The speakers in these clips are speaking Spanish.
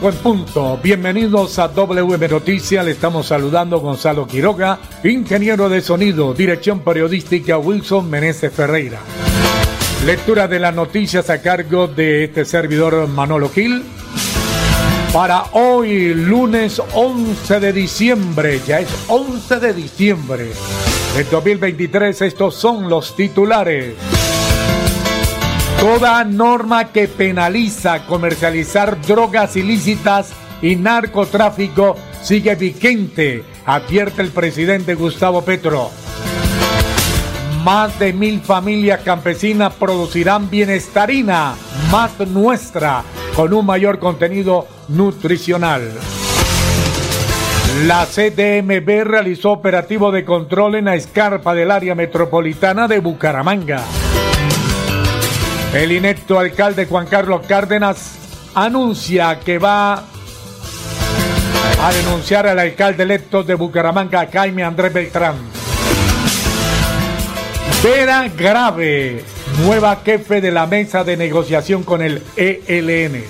5 en punto. Bienvenidos a WM Noticias. Le estamos saludando Gonzalo Quiroga, ingeniero de sonido, dirección periodística Wilson Meneses Ferreira. Lectura de las noticias a cargo de este servidor Manolo Gil. Para hoy, lunes 11 de diciembre, ya es 11 de diciembre del 2023, estos son los titulares. Toda norma que penaliza comercializar drogas ilícitas y narcotráfico sigue vigente, advierte el presidente Gustavo Petro. Más de mil familias campesinas producirán bienestarina más nuestra con un mayor contenido nutricional. La CDMB realizó operativo de control en la escarpa del área metropolitana de Bucaramanga. El inepto alcalde Juan Carlos Cárdenas anuncia que va a denunciar al alcalde electo de Bucaramanga, Jaime Andrés Beltrán. Vera Grave, nueva jefe de la mesa de negociación con el ELN.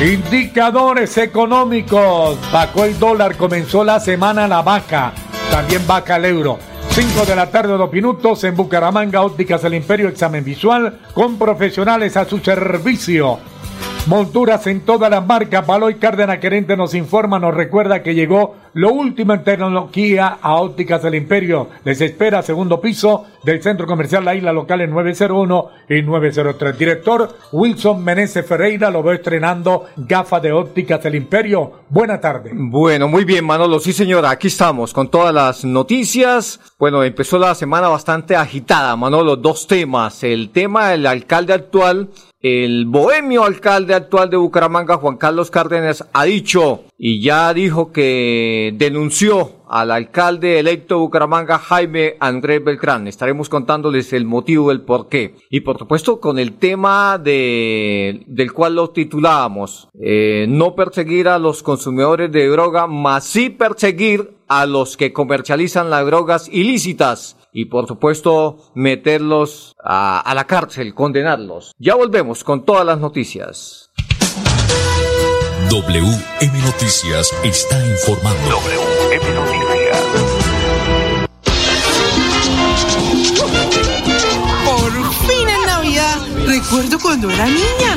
Indicadores económicos. Bajó el dólar, comenzó la semana la baja. También baja el euro. 5 de la tarde, dos minutos en Bucaramanga, Ópticas del Imperio, examen visual con profesionales a su servicio. Monturas en todas las marcas. Baloy Cárdenas Querente nos informa, nos recuerda que llegó lo último en tecnología a Ópticas del Imperio. Les espera segundo piso del Centro Comercial La Isla Local en 901 y 903. Director Wilson Meneses Ferreira lo veo estrenando gafas de Ópticas del Imperio. Buena tarde. Bueno, muy bien, Manolo. Sí, señora, aquí estamos con todas las noticias. Bueno, empezó la semana bastante agitada, Manolo. Dos temas. El tema del alcalde actual el bohemio alcalde actual de Bucaramanga, Juan Carlos Cárdenas, ha dicho y ya dijo que denunció al alcalde electo de Bucaramanga, Jaime Andrés Beltrán. Estaremos contándoles el motivo, el por qué. Y por supuesto con el tema de, del cual lo titulábamos, eh, no perseguir a los consumidores de droga, más sí perseguir a los que comercializan las drogas ilícitas y por supuesto meterlos a, la cárcel, condenarlos. Ya volvemos con todas las noticias. WM Noticias está informando. WM Noticias. Por fin en Navidad. Recuerdo cuando era niña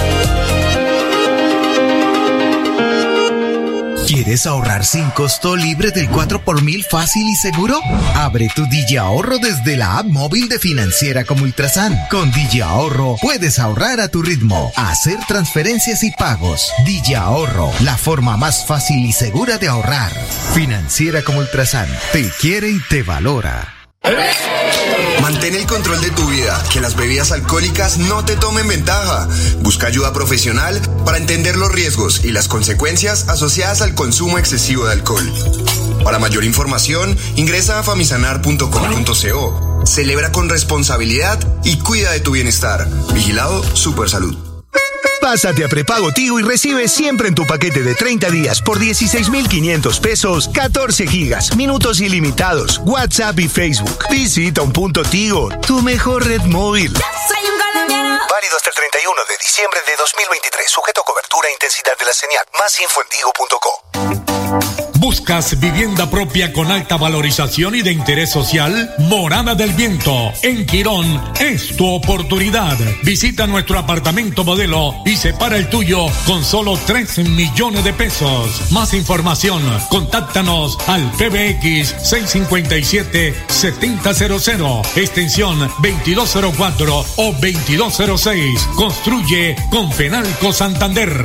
¿Quieres ahorrar sin costo libre del 4 por mil fácil y seguro? Abre tu Digi Ahorro desde la app móvil de Financiera como Ultrasan. Con Digi Ahorro puedes ahorrar a tu ritmo, hacer transferencias y pagos. Digi Ahorro, la forma más fácil y segura de ahorrar. Financiera como Ultrasan, te quiere y te valora. Mantén el control de tu vida, que las bebidas alcohólicas no te tomen ventaja. Busca ayuda profesional para entender los riesgos y las consecuencias asociadas al consumo excesivo de alcohol. Para mayor información, ingresa a famisanar.com.co. Celebra con responsabilidad y cuida de tu bienestar. Vigilado Supersalud. Pásate a prepago Tigo y recibe siempre en tu paquete de 30 días por 16,500 pesos 14 gigas, minutos ilimitados, WhatsApp y Facebook. Visita un punto Tigo, tu mejor red móvil. Soy un colombiano. Válido hasta el 31 de diciembre de 2023. Sujeto a cobertura e intensidad de la señal. Más info en tigo.co. ¿Buscas vivienda propia con alta valorización y de interés social? Morada del Viento, en Quirón, es tu oportunidad. Visita nuestro apartamento modelo y separa el tuyo con solo 3 millones de pesos. Más información, contáctanos al PBX 657-7000, extensión 2204 o 2206. Construye con Fenalco Santander.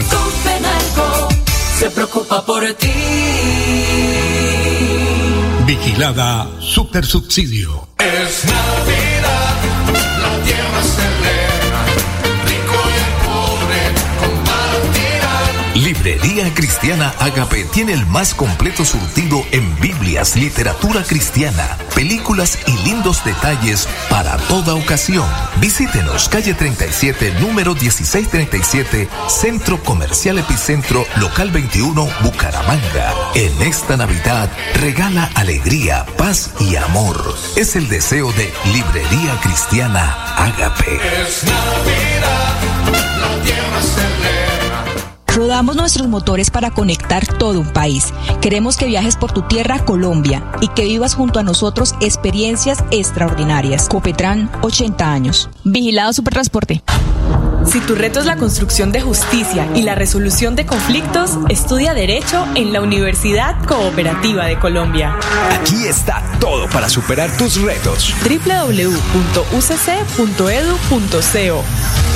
Se preocupa por ti. Vigilada Super Subsidio. Es Librería Cristiana Agape tiene el más completo surtido en Biblias, literatura cristiana, películas y lindos detalles para toda ocasión. Visítenos calle 37, número 1637, Centro Comercial Epicentro, local 21, Bucaramanga. En esta Navidad, regala alegría, paz y amor. Es el deseo de Librería Cristiana Agape. Es Navidad. Rodamos nuestros motores para conectar todo un país. Queremos que viajes por tu tierra, Colombia, y que vivas junto a nosotros experiencias extraordinarias. Copetran, 80 años. Vigilado Supertransporte. Si tu reto es la construcción de justicia y la resolución de conflictos, estudia Derecho en la Universidad Cooperativa de Colombia. Aquí está todo para superar tus retos. www.ucc.edu.co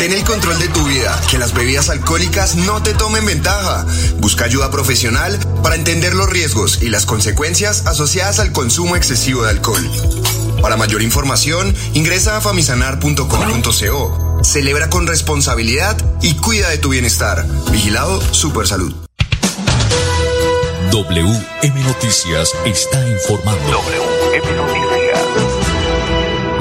Mantén el control de tu vida, que las bebidas alcohólicas no te tomen ventaja. Busca ayuda profesional para entender los riesgos y las consecuencias asociadas al consumo excesivo de alcohol. Para mayor información, ingresa a famisanar.com.co. Celebra con responsabilidad y cuida de tu bienestar. Vigilado Supersalud. WM Noticias está informando. WM Noticias.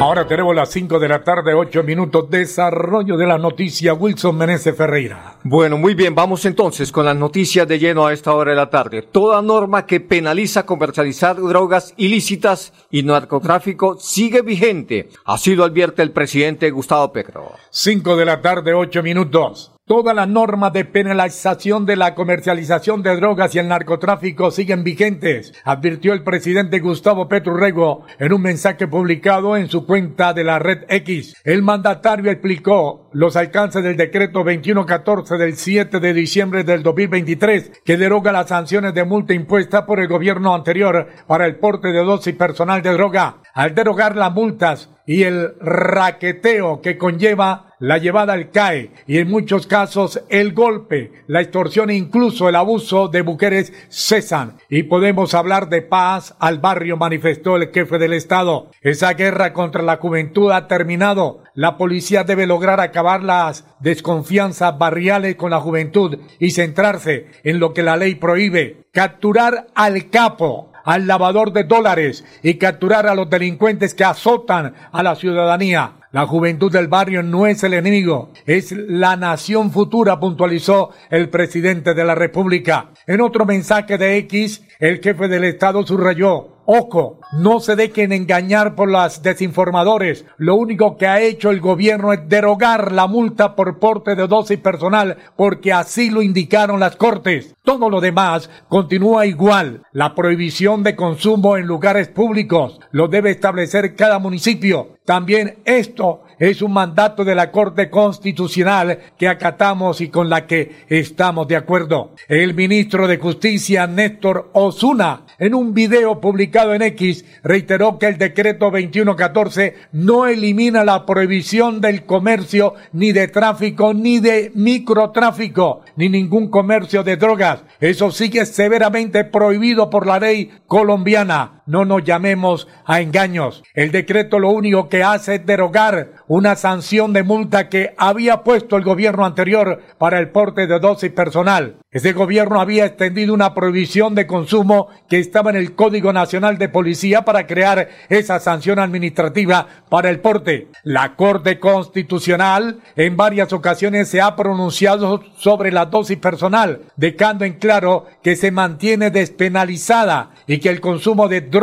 Ahora tenemos las 5 de la tarde, 8 minutos. Desarrollo de la noticia. Wilson Meneses Ferreira. Bueno, muy bien, vamos entonces con las noticias de lleno a esta hora de la tarde. Toda norma que penaliza comercializar drogas ilícitas y narcotráfico sigue vigente. Así lo advierte el presidente Gustavo Petro. 5 de la tarde, 8 minutos. Todas las normas de penalización de la comercialización de drogas y el narcotráfico siguen vigentes, advirtió el presidente Gustavo Petrurrego en un mensaje publicado en su cuenta de la red X. El mandatario explicó los alcances del decreto 2114 del 7 de diciembre del 2023 que deroga las sanciones de multa impuesta por el gobierno anterior para el porte de dosis personal de droga. Al derogar las multas y el raqueteo que conlleva la llevada al CAE y en muchos casos el golpe, la extorsión e incluso el abuso de mujeres cesan y podemos hablar de paz al barrio, manifestó el jefe del Estado. Esa guerra contra la juventud ha terminado. La policía debe lograr acabar las desconfianzas barriales con la juventud y centrarse en lo que la ley prohíbe. Capturar al capo, al lavador de dólares y capturar a los delincuentes que azotan a la ciudadanía. La juventud del barrio no es el enemigo, es la nación futura, puntualizó el presidente de la República. En otro mensaje de X, el jefe del Estado subrayó, Ojo, no se dejen engañar por las desinformadores. Lo único que ha hecho el gobierno es derogar la multa por porte de dosis personal porque así lo indicaron las cortes. Todo lo demás continúa igual. La prohibición de consumo en lugares públicos lo debe establecer cada municipio. También esto es un mandato de la Corte Constitucional que acatamos y con la que estamos de acuerdo. El ministro de Justicia, Néstor Osuna, en un video publicado en X, reiteró que el decreto 2114 no elimina la prohibición del comercio ni de tráfico ni de microtráfico ni ningún comercio de drogas. Eso sigue severamente prohibido por la ley colombiana. No nos llamemos a engaños. El decreto lo único que hace es derogar una sanción de multa que había puesto el gobierno anterior para el porte de dosis personal. Ese gobierno había extendido una prohibición de consumo que estaba en el Código Nacional de Policía para crear esa sanción administrativa para el porte. La Corte Constitucional en varias ocasiones se ha pronunciado sobre la dosis personal, dejando en claro que se mantiene despenalizada y que el consumo de drogas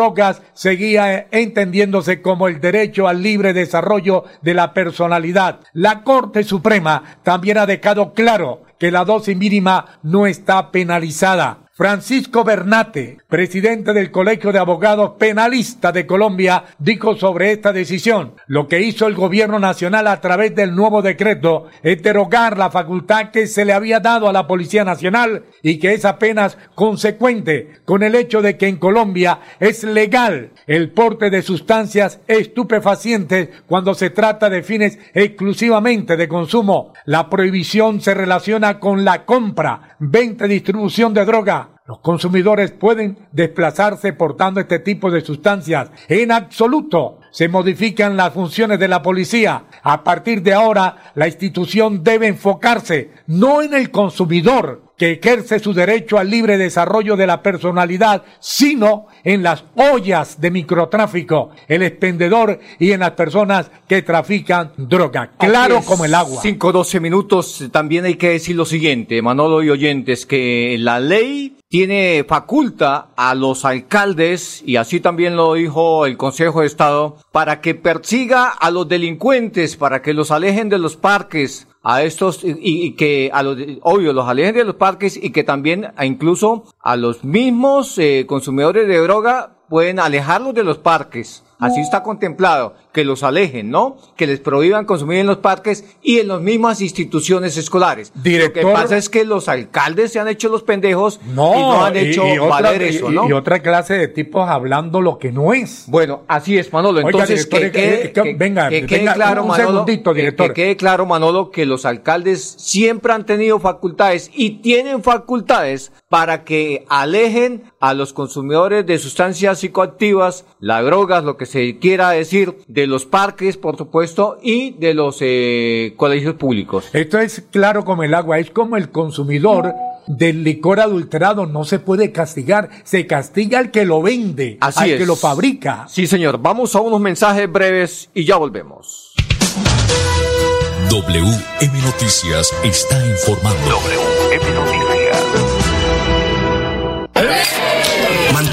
seguía entendiéndose como el derecho al libre desarrollo de la personalidad. La Corte Suprema también ha dejado claro que la dosis mínima no está penalizada. Francisco Bernate, presidente del Colegio de Abogados Penalistas de Colombia, dijo sobre esta decisión. Lo que hizo el gobierno nacional a través del nuevo decreto es derogar la facultad que se le había dado a la Policía Nacional y que es apenas consecuente con el hecho de que en Colombia es legal el porte de sustancias estupefacientes cuando se trata de fines exclusivamente de consumo. La prohibición se relaciona con la compra, venta y distribución de droga los consumidores pueden desplazarse portando este tipo de sustancias. En absoluto se modifican las funciones de la policía. A partir de ahora, la institución debe enfocarse no en el consumidor, que ejerce su derecho al libre desarrollo de la personalidad, sino en las ollas de microtráfico, el expendedor y en las personas que trafican droga. Claro como el agua. 5 12 minutos. También hay que decir lo siguiente, Manolo y oyentes, que la ley tiene faculta a los alcaldes, y así también lo dijo el Consejo de Estado, para que persiga a los delincuentes, para que los alejen de los parques, a estos y, y que a los obvio los alejen de los parques y que también a incluso a los mismos eh, consumidores de droga pueden alejarlos de los parques. Así está contemplado, que los alejen, ¿no? Que les prohíban consumir en los parques y en las mismas instituciones escolares. Director- Lo que pasa es que los alcaldes se han hecho los pendejos No, y no han hecho otra, valer eso, y- ¿no? y otra clase de tipos hablando lo que no es. Bueno, así es, Manolo. Oiga, Entonces, director, que, quede- que- que- venga, que quede venga, claro, un Manolo, segundito, director. Que, quede claro, Manolo, que los alcaldes siempre han tenido facultades y tienen facultades para que alejen a los consumidores de sustancias psicoactivas, las drogas, lo que se quiera decir, de los parques, por supuesto, y de los eh, colegios públicos. Esto es claro como el agua, es como el consumidor del licor adulterado, no se puede castigar, se castiga al que lo vende, Así al es. que lo fabrica. Sí, señor. Vamos a unos mensajes breves y ya volvemos. WM Noticias está informando. WM Noticias.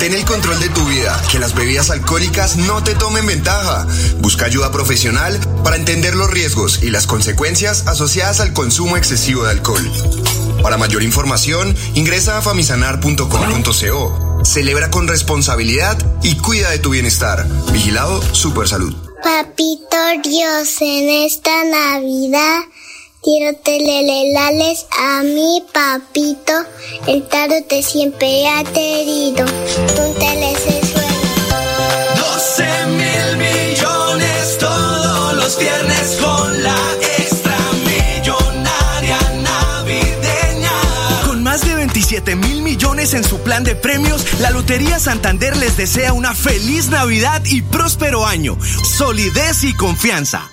Mantén el control de tu vida, que las bebidas alcohólicas no te tomen ventaja. Busca ayuda profesional para entender los riesgos y las consecuencias asociadas al consumo excesivo de alcohol. Para mayor información, ingresa a famisanar.com.co. Celebra con responsabilidad y cuida de tu bienestar. Vigilado Supersalud. Papito Dios, en esta Navidad quiero telelelales a mi papito. El tarot te siempre ha querido. Un telesesuelo. 12 mil millones todos los viernes con la extra millonaria navideña. Con más de 27 mil millones en su plan de premios, la Lotería Santander les desea una feliz Navidad y próspero año. Solidez y confianza.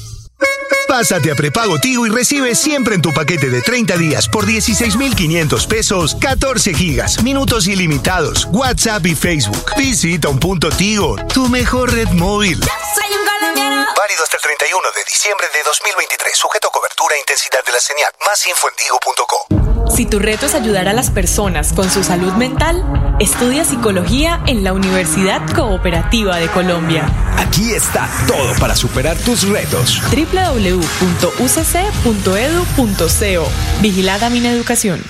Pásate a prepago Tigo y recibe siempre en tu paquete de 30 días por 16,500 pesos 14 gigas, minutos ilimitados, WhatsApp y Facebook. Visita un punto Tigo, tu mejor red móvil. Soy un colombiano. Válido hasta el 31 de diciembre de 2023, sujeto a cobertura e intensidad de la señal. Más info en tigo.co. Si tu reto es ayudar a las personas con su salud mental, estudia psicología en la Universidad Cooperativa de Colombia. Aquí está todo para superar tus retos. www.ucc.edu.co Vigilada Mineducación.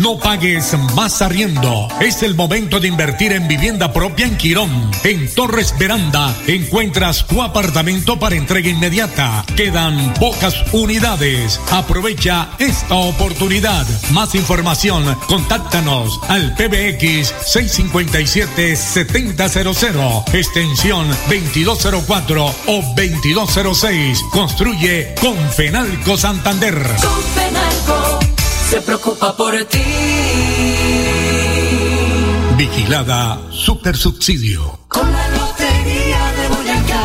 No pagues más arriendo. Es el momento de invertir en vivienda propia en Quirón. En Torres Veranda encuentras tu apartamento para entrega inmediata. Quedan pocas unidades. Aprovecha esta oportunidad. Más información, contáctanos al PBX 657-7000, extensión 2204 o 2206. Construye con Fenalco Santander. Con Fenalco se preocupa por ti. Vigilada Super Subsidio. Con la lotería de Boyacá.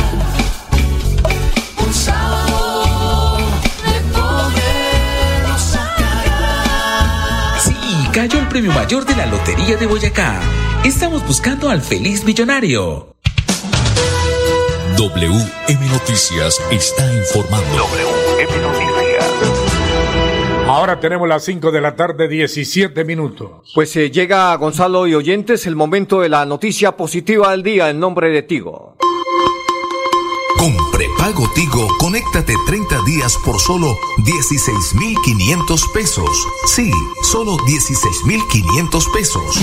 Un sábado de poder sacar. Sí, cayó el premio mayor de la Lotería de Boyacá. Estamos buscando al feliz millonario. WM Noticias está informando. WM Noticias. Ahora tenemos las 5 de la tarde, 17 minutos. Pues eh, llega Gonzalo y oyentes el momento de la noticia positiva del día en nombre de Tigo. Con prepago Tigo, conéctate 30 días por solo 16,500 pesos. Sí, solo 16,500 pesos.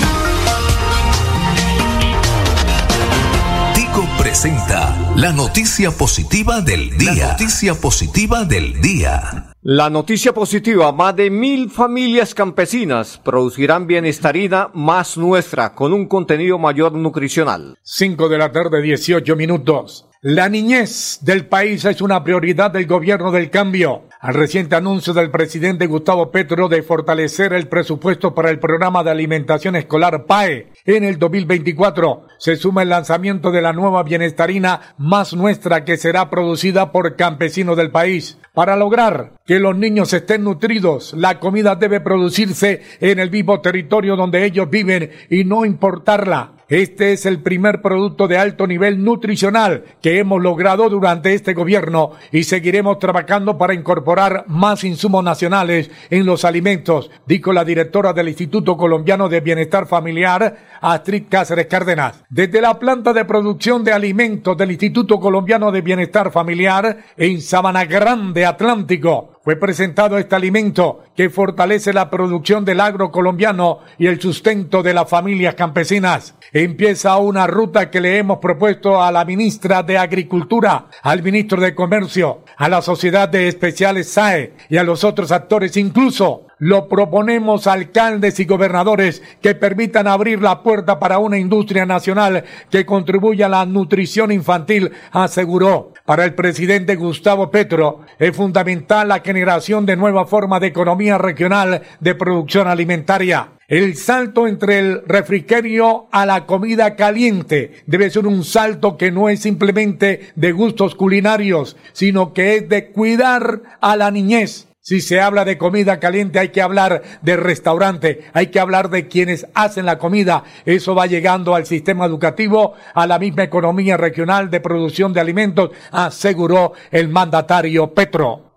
Tigo presenta la noticia positiva del día. La noticia positiva del día. La noticia positiva, más de mil familias campesinas producirán bienestarina más nuestra con un contenido mayor nutricional. 5 de la tarde, 18 minutos. La niñez del país es una prioridad del gobierno del cambio. Al reciente anuncio del presidente Gustavo Petro de fortalecer el presupuesto para el programa de alimentación escolar PAE en el 2024, se suma el lanzamiento de la nueva bienestarina más nuestra que será producida por campesinos del país. Para lograr que los niños estén nutridos, la comida debe producirse en el vivo territorio donde ellos viven y no importarla. Este es el primer producto de alto nivel nutricional que hemos logrado durante este gobierno y seguiremos trabajando para incorporar más insumos nacionales en los alimentos, dijo la directora del Instituto Colombiano de Bienestar Familiar, Astrid Cáceres Cárdenas. Desde la planta de producción de alimentos del Instituto Colombiano de Bienestar Familiar en Sabana Grande, Atlántico, fue presentado este alimento que fortalece la producción del agro colombiano y el sustento de las familias campesinas. Empieza una ruta que le hemos propuesto a la ministra de Agricultura, al ministro de Comercio, a la Sociedad de Especiales SAE y a los otros actores, incluso lo proponemos alcaldes y gobernadores que permitan abrir la puerta para una industria nacional que contribuya a la nutrición infantil, aseguró. Para el presidente Gustavo Petro es fundamental la generación de nueva forma de economía regional de producción alimentaria. El salto entre el refrigerio a la comida caliente debe ser un salto que no es simplemente de gustos culinarios, sino que es de cuidar a la niñez. Si se habla de comida caliente hay que hablar de restaurante, hay que hablar de quienes hacen la comida. Eso va llegando al sistema educativo, a la misma economía regional de producción de alimentos, aseguró el mandatario Petro.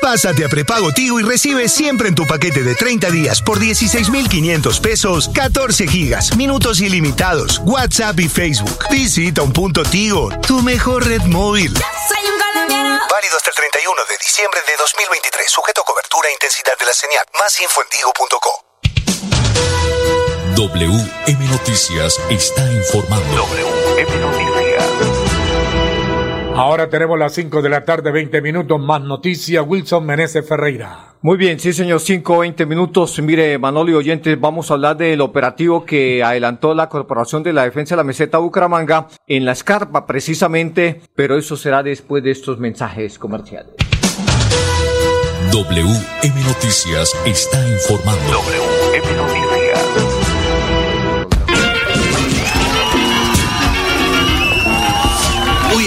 Pásate a prepago Tigo y recibe siempre en tu paquete de 30 días por 16,500 pesos 14 gigas, minutos ilimitados, WhatsApp y Facebook. Visita un punto Tigo, tu mejor red móvil. Soy un colombiano. Válido hasta el 31 de diciembre de 2023. Sujeto a cobertura e intensidad de la señal. Más info en digo.co. WM Noticias está informando. WM Noticias. Ahora tenemos las 5 de la tarde, 20 minutos, más noticias. Wilson Meneses Ferreira. Muy bien, sí señor, 5, 20 minutos. Mire, Manolo y oyentes, vamos a hablar del operativo que adelantó la Corporación de la Defensa de la Meseta Bucaramanga en la escarpa precisamente, pero eso será después de estos mensajes comerciales. WM Noticias está informando. WM Noticias.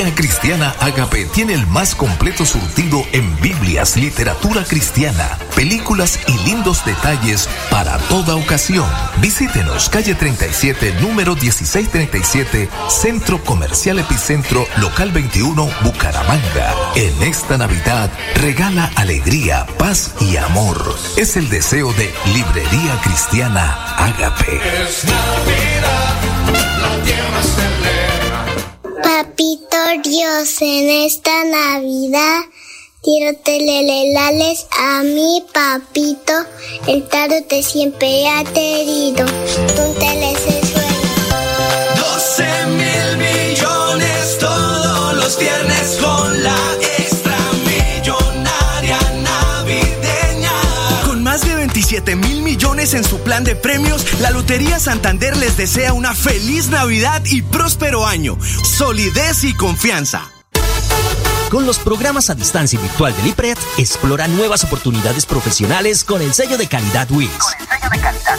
Librería Cristiana Agape tiene el más completo surtido en Biblias, literatura cristiana, películas y lindos detalles para toda ocasión. Visítenos calle 37, número 1637, Centro Comercial Epicentro, local 21, Bucaramanga. En esta Navidad, regala alegría, paz y amor. Es el deseo de Librería Cristiana Agape. Es Navidad, la tierra se alegra. Dios, en esta Navidad quiero telelelales a mi papito. El tarot te siempre ha querido. Tú te suena. 12 mil millones todos los viernes con la mil millones en su plan de premios, la Lotería Santander les desea una feliz Navidad y próspero año. Solidez y confianza. Con los programas a distancia virtual del IPRED, explora nuevas oportunidades profesionales con el sello de calidad WIS. Con el sello de calidad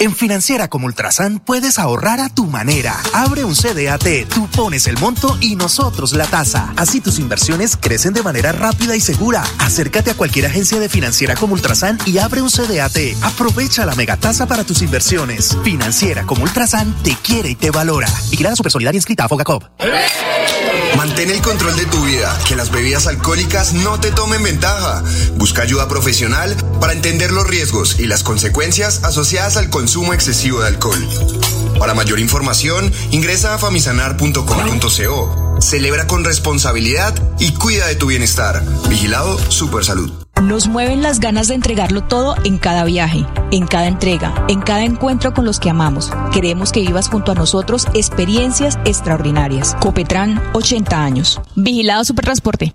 En Financiera como Ultrasan puedes ahorrar a tu manera. Abre un CDAT, tú pones el monto y nosotros la tasa. Así tus inversiones crecen de manera rápida y segura. Acércate a cualquier agencia de Financiera como Ultrasan y abre un CDAT. Aprovecha la megatasa para tus inversiones. Financiera como Ultrasan te quiere y te valora. Vigilada Supersolidaria inscrita a Fogacop. Mantén el control de tu vida, que las bebidas alcohólicas no te tomen ventaja. Busca ayuda profesional para entender los riesgos y las consecuencias asociadas al consumo excesivo de alcohol. Para mayor información, ingresa a famisanar.com.co. Celebra con responsabilidad y cuida de tu bienestar. Vigilado Supersalud. Nos mueven las ganas de entregarlo todo en cada viaje, en cada entrega, en cada encuentro con los que amamos. Queremos que vivas junto a nosotros experiencias extraordinarias. Copetran, 80 años. Vigilado Supertransporte.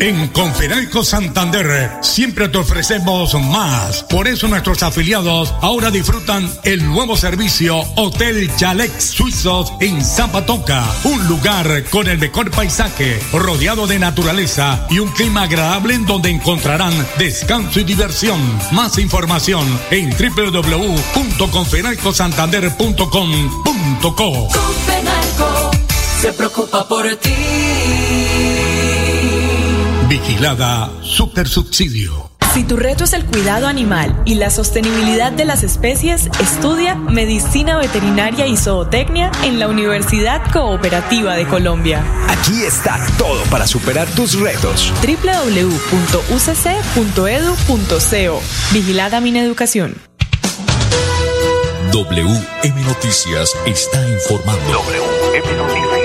En Conferalco Santander siempre te ofrecemos más. Por eso nuestros afiliados ahora disfrutan el nuevo servicio Hotel Chalet Suizos en Zapatoca. Un lugar con el mejor paisaje, rodeado de naturaleza y un clima agradable en donde encontrarán descanso y diversión. Más información en www.conferalcosantander.com.co. Confenalco se preocupa por ti. Vigilada Super Subsidio. Si tu reto es el cuidado animal y la sostenibilidad de las especies, estudia Medicina Veterinaria y Zootecnia en la Universidad Cooperativa de Colombia. Aquí está todo para superar tus retos. www.ucc.edu.co Vigilada Mineducación. WM Noticias está informando. WM Noticias.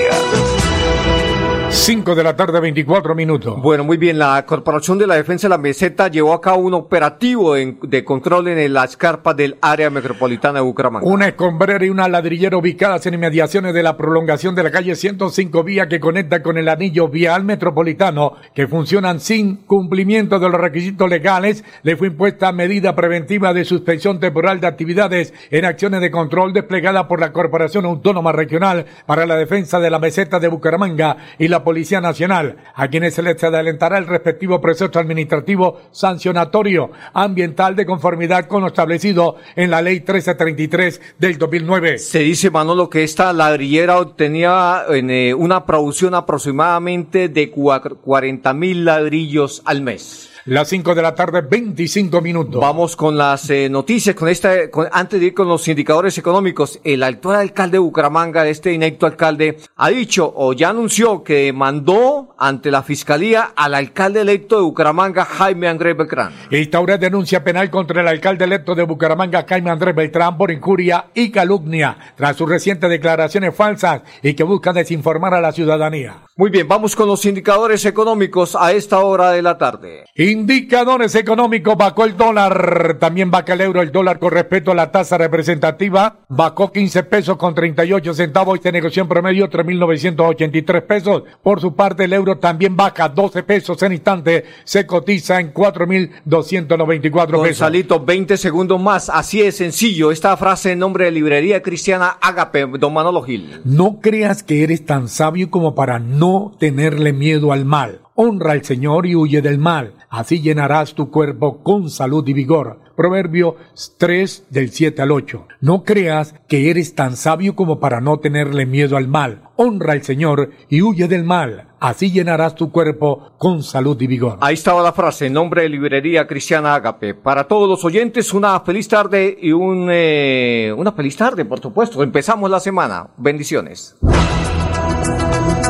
5 de la tarde, 24 minutos. Bueno, muy bien. La Corporación de la Defensa de la Meseta llevó a cabo un operativo de control en la escarpa del área metropolitana de Bucaramanga. Una escombrera y una ladrillera ubicadas en inmediaciones de la prolongación de la calle 105 vía que conecta con el anillo vial metropolitano, que funcionan sin cumplimiento de los requisitos legales, le fue impuesta medida preventiva de suspensión temporal de actividades en acciones de control desplegada por la Corporación Autónoma Regional para la Defensa de la Meseta de Bucaramanga y la Policía Nacional, a quienes se les adelantará el respectivo proceso administrativo sancionatorio ambiental de conformidad con lo establecido en la Ley 1333 del 2009. Se dice, Manolo, que esta ladrillera obtenía en, eh, una producción aproximadamente de 40 mil ladrillos al mes. Las 5 de la tarde, 25 minutos. Vamos con las eh, noticias, con esta, antes de ir con los indicadores económicos. El actual alcalde de Bucaramanga, este inecto alcalde, ha dicho o ya anunció que mandó ante la fiscalía al alcalde electo de Bucaramanga, Jaime Andrés Beltrán. Instaura denuncia penal contra el alcalde electo de Bucaramanga, Jaime Andrés Beltrán, por injuria y calumnia, tras sus recientes declaraciones falsas y que buscan desinformar a la ciudadanía. Muy bien, vamos con los indicadores económicos a esta hora de la tarde. Indicadores económicos, bajó el dólar, también baja el euro, el dólar con respecto a la tasa representativa, bajó 15 pesos con 38 centavos y se negoció en promedio 3.983 pesos. Por su parte, el euro también baja 12 pesos en instante, se cotiza en 4.294 pesos. Gonzalito, 20 segundos más, así es sencillo, esta frase en nombre de Librería Cristiana Agape, don Manolo Gil. No creas que eres tan sabio como para no tenerle miedo al mal. Honra al Señor y huye del mal, así llenarás tu cuerpo con salud y vigor. Proverbio 3 del 7 al 8. No creas que eres tan sabio como para no tenerle miedo al mal. Honra al Señor y huye del mal. Así llenarás tu cuerpo con salud y vigor. Ahí estaba la frase, en nombre de Librería Cristiana Agape. Para todos los oyentes, una feliz tarde y un, eh, una feliz tarde, por supuesto. Empezamos la semana. Bendiciones.